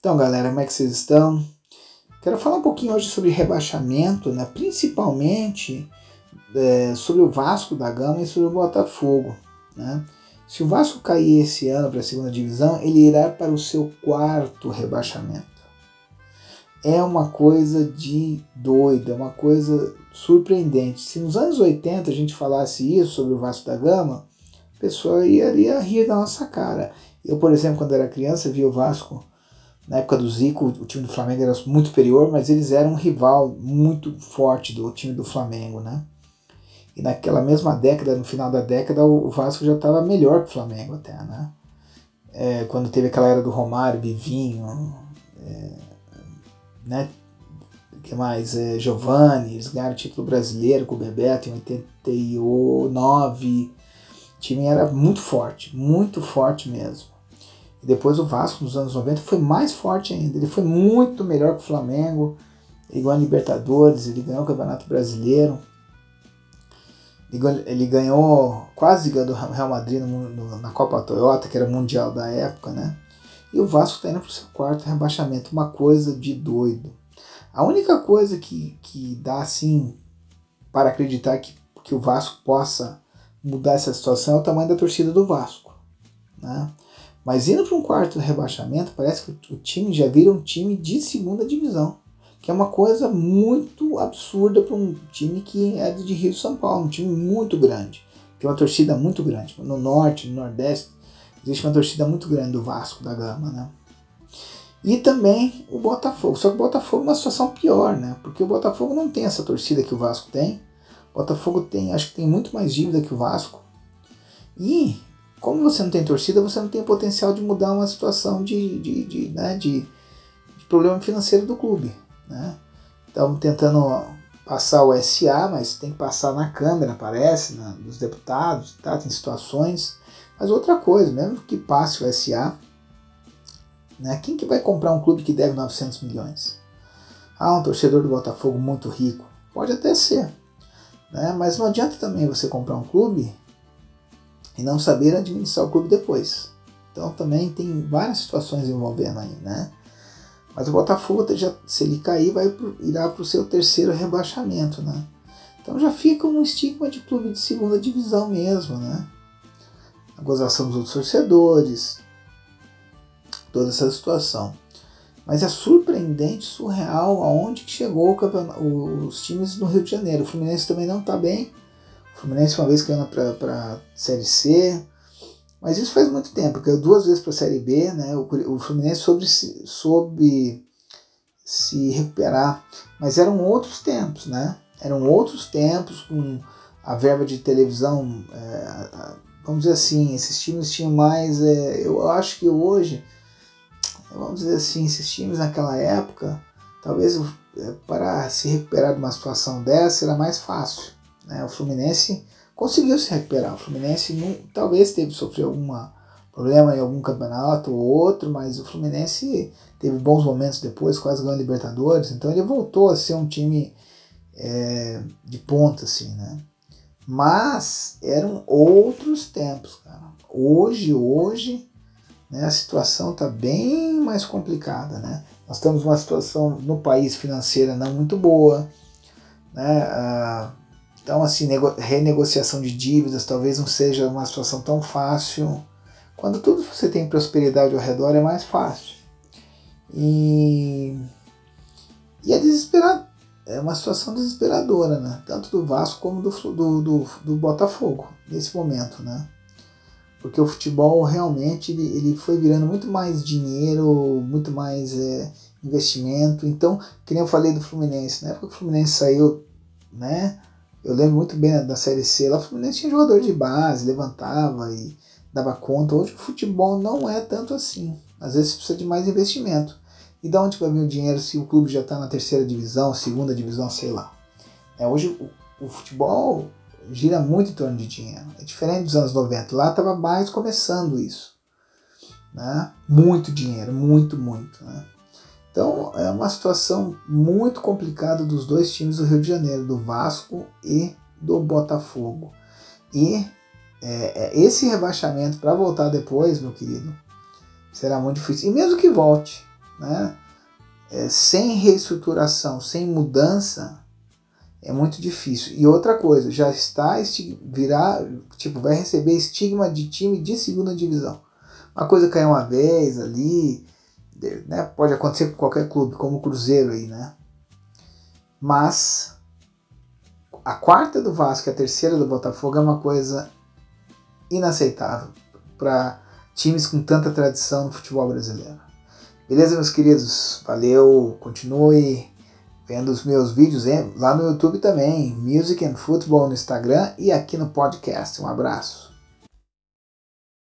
Então, galera, como é que vocês estão? Quero falar um pouquinho hoje sobre rebaixamento, né? principalmente é, sobre o Vasco da Gama e sobre o Botafogo. Né? Se o Vasco cair esse ano para a segunda divisão, ele irá para o seu quarto rebaixamento. É uma coisa de doido, é uma coisa surpreendente. Se nos anos 80 a gente falasse isso sobre o Vasco da Gama, a pessoa ia, ia rir da nossa cara. Eu, por exemplo, quando era criança, via o Vasco na época do Zico, o time do Flamengo era muito superior, mas eles eram um rival muito forte do time do Flamengo, né? E naquela mesma década, no final da década, o Vasco já estava melhor que o Flamengo até, né? É, quando teve aquela era do Romário, Vivinho, é, né? que mais? É, Giovanni, eles ganharam o título brasileiro com o Bebeto em 89. O time era muito forte, muito forte mesmo. E depois o Vasco nos anos 90 foi mais forte ainda. Ele foi muito melhor que o Flamengo. Ele ganhou a Libertadores, ele ganhou o Campeonato Brasileiro. Ele ganhou, quase ganhou do Real Madrid no, no, na Copa Toyota, que era mundial da época, né? E o Vasco está indo para o seu quarto rebaixamento, uma coisa de doido. A única coisa que, que dá assim para acreditar que, que o Vasco possa mudar essa situação é o tamanho da torcida do Vasco. Né? Mas indo para um quarto rebaixamento, parece que o time já vira um time de segunda divisão. Que é uma coisa muito absurda para um time que é de Rio de São Paulo, um time muito grande. Tem uma torcida muito grande. No norte, no nordeste, existe uma torcida muito grande do Vasco da Gama, né? E também o Botafogo. Só que o Botafogo é uma situação pior, né? Porque o Botafogo não tem essa torcida que o Vasco tem. O Botafogo tem, acho que tem muito mais dívida que o Vasco. E como você não tem torcida, você não tem potencial de mudar uma situação de, de, de, né, de, de problema financeiro do clube. Né? Estamos tentando passar o SA, mas tem que passar na Câmara, parece, né, dos deputados, tá? tem situações. Mas outra coisa, mesmo que passe o SA, né, quem que vai comprar um clube que deve 900 milhões? Ah, um torcedor do Botafogo muito rico. Pode até ser. Né? Mas não adianta também você comprar um clube e não saber administrar o clube depois. Então também tem várias situações envolvendo aí, né? Mas o Botafogo, já, se ele cair, vai irá para o seu terceiro rebaixamento, né? Então já fica um estigma de clube de segunda divisão mesmo, né? A gozação dos outros torcedores, toda essa situação. Mas é surpreendente, surreal, aonde que chegou os times no Rio de Janeiro. O Fluminense também não está bem, o Fluminense uma vez caiu para Série C, mas isso faz muito tempo, caiu duas vezes para a Série B, né? O, o Fluminense soube, soube se recuperar, mas eram outros tempos, né? Eram outros tempos com a verba de televisão, é, vamos dizer assim, esses times tinham mais, é, eu acho que hoje, vamos dizer assim, esses times naquela época, talvez é, para se recuperar de uma situação dessa era mais fácil. Né? O Fluminense conseguiu se recuperar. O Fluminense não, talvez teve sofrer algum problema em algum campeonato ou outro, mas o Fluminense teve bons momentos depois, quase ganhou Libertadores, então ele voltou a ser um time é, de ponta, assim, né? Mas eram outros tempos, cara. Hoje, hoje, né, a situação está bem mais complicada, né? Nós estamos numa situação no país financeira não muito boa, né? Então, assim, renegociação de dívidas talvez não seja uma situação tão fácil. Quando tudo você tem prosperidade ao redor é mais fácil. E, e é desesperado. É uma situação desesperadora, né? Tanto do Vasco como do, do, do, do Botafogo, nesse momento, né? Porque o futebol realmente ele, ele foi virando muito mais dinheiro, muito mais é, investimento. Então, que nem eu falei do Fluminense, na época que o Fluminense saiu, né? Eu lembro muito bem da Série C, lá o Fluminense tinha jogador de base, levantava e dava conta. Hoje o futebol não é tanto assim. Às vezes precisa de mais investimento. E da onde vai vir o dinheiro se o clube já está na terceira divisão, segunda divisão, sei lá. É, hoje o, o, futebol gira muito em torno de dinheiro. É diferente dos anos 90. Lá estava mais começando isso. Né? Muito dinheiro, muito, muito. Né? Então é uma situação muito complicada dos dois times do Rio de Janeiro, do Vasco e do Botafogo. E é, é esse rebaixamento para voltar depois, meu querido, será muito difícil. E mesmo que volte, né? É, sem reestruturação, sem mudança, é muito difícil. E outra coisa, já está virar, tipo, vai receber estigma de time de segunda divisão. Uma coisa caiu uma vez ali, né? Pode acontecer com qualquer clube, como o Cruzeiro aí, né? Mas a quarta do Vasco e a terceira do Botafogo é uma coisa inaceitável para times com tanta tradição no futebol brasileiro. Beleza, meus queridos? Valeu, continue vendo os meus vídeos lá no YouTube também, Music and Football no Instagram e aqui no podcast. Um abraço.